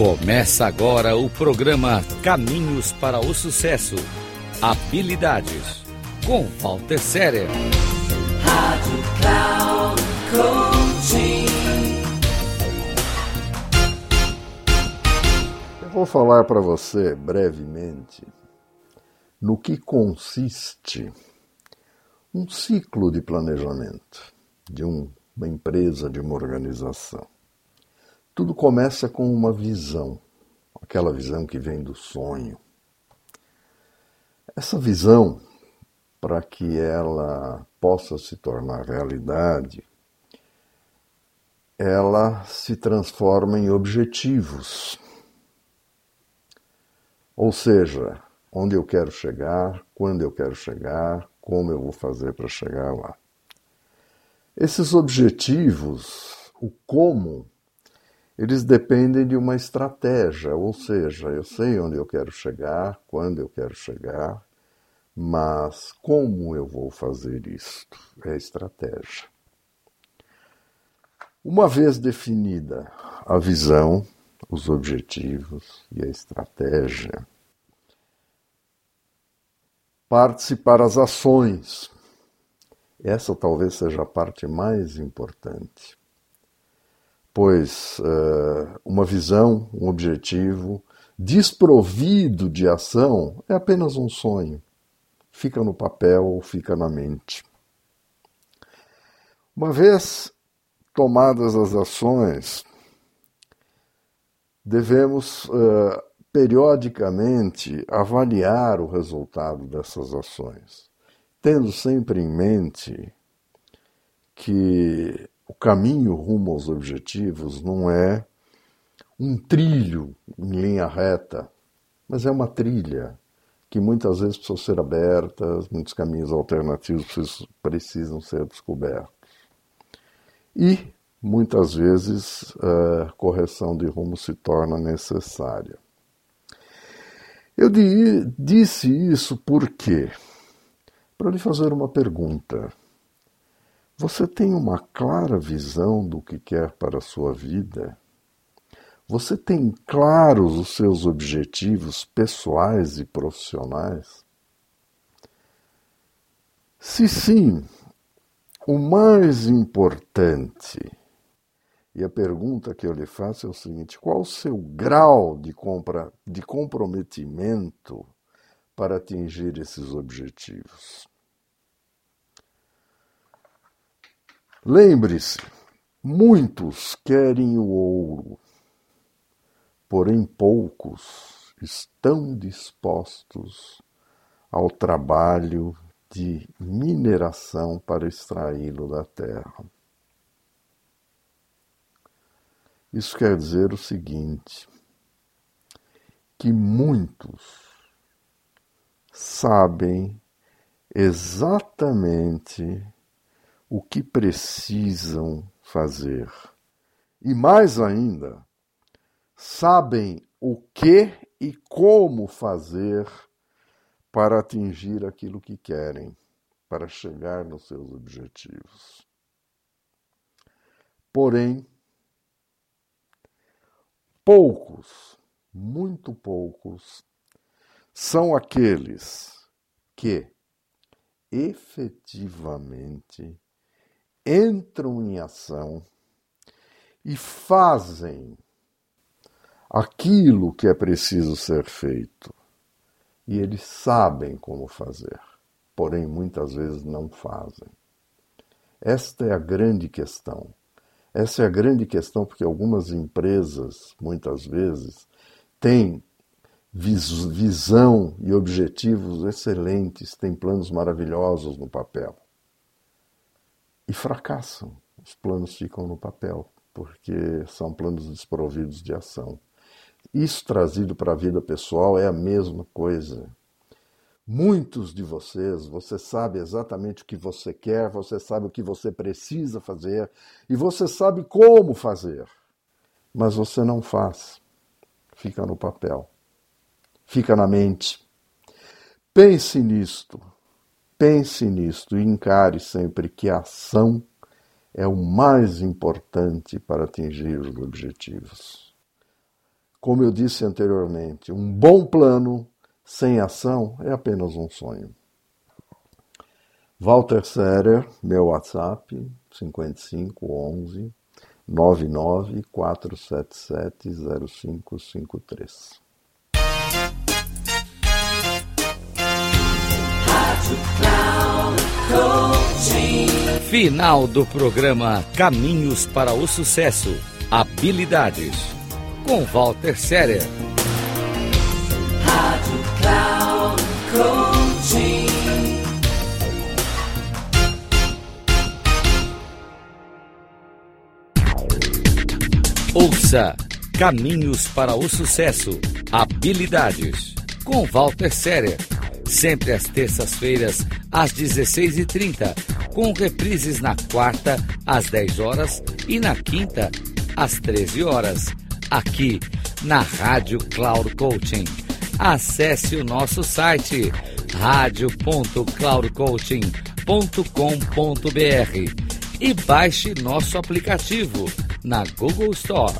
Começa agora o programa Caminhos para o Sucesso. Habilidades com Walter Séria. Rádio Cloud Coaching. Eu vou falar para você brevemente no que consiste um ciclo de planejamento de uma empresa, de uma organização. Tudo começa com uma visão, aquela visão que vem do sonho. Essa visão, para que ela possa se tornar realidade, ela se transforma em objetivos. Ou seja, onde eu quero chegar, quando eu quero chegar, como eu vou fazer para chegar lá. Esses objetivos, o como, eles dependem de uma estratégia, ou seja, eu sei onde eu quero chegar, quando eu quero chegar, mas como eu vou fazer isto? É estratégia. Uma vez definida a visão, os objetivos e a estratégia, parte-se para as ações. Essa talvez seja a parte mais importante pois uh, uma visão, um objetivo desprovido de ação é apenas um sonho. Fica no papel ou fica na mente. Uma vez tomadas as ações, devemos uh, periodicamente avaliar o resultado dessas ações, tendo sempre em mente que o caminho rumo aos objetivos não é um trilho em linha reta, mas é uma trilha que muitas vezes precisa ser aberta, muitos caminhos alternativos precisam ser descobertos. E muitas vezes a correção de rumo se torna necessária. Eu disse isso porque para lhe fazer uma pergunta. Você tem uma clara visão do que quer para a sua vida? Você tem claros os seus objetivos pessoais e profissionais? Se sim, o mais importante, e a pergunta que eu lhe faço é o seguinte: qual o seu grau de, compra, de comprometimento para atingir esses objetivos? Lembre-se, muitos querem o ouro, porém poucos estão dispostos ao trabalho de mineração para extraí-lo da terra. Isso quer dizer o seguinte: que muitos sabem exatamente o que precisam fazer. E mais ainda, sabem o que e como fazer para atingir aquilo que querem, para chegar nos seus objetivos. Porém, poucos, muito poucos, são aqueles que efetivamente entram em ação e fazem aquilo que é preciso ser feito. E eles sabem como fazer, porém muitas vezes não fazem. Esta é a grande questão. Essa é a grande questão porque algumas empresas, muitas vezes, têm visão e objetivos excelentes, têm planos maravilhosos no papel e fracassam. Os planos ficam no papel, porque são planos desprovidos de ação. Isso trazido para a vida pessoal é a mesma coisa. Muitos de vocês, você sabe exatamente o que você quer, você sabe o que você precisa fazer e você sabe como fazer, mas você não faz. Fica no papel, fica na mente. Pense nisto. Pense nisto e encare sempre que a ação é o mais importante para atingir os objetivos. Como eu disse anteriormente, um bom plano sem ação é apenas um sonho. Walter Serer, meu WhatsApp, 5511 994770553. Final do programa Caminhos para o Sucesso. Habilidades. Com Walter Serer. Rádio Cloud. Ouça Caminhos para o Sucesso. Habilidades. Com Walter Serer. Sempre às terças-feiras, às 16h30. Com reprises na quarta, às 10 horas e na quinta, às 13 horas. Aqui na Rádio Cloud Coaching. Acesse o nosso site radio.cloudcoaching.com.br e baixe nosso aplicativo na Google Store.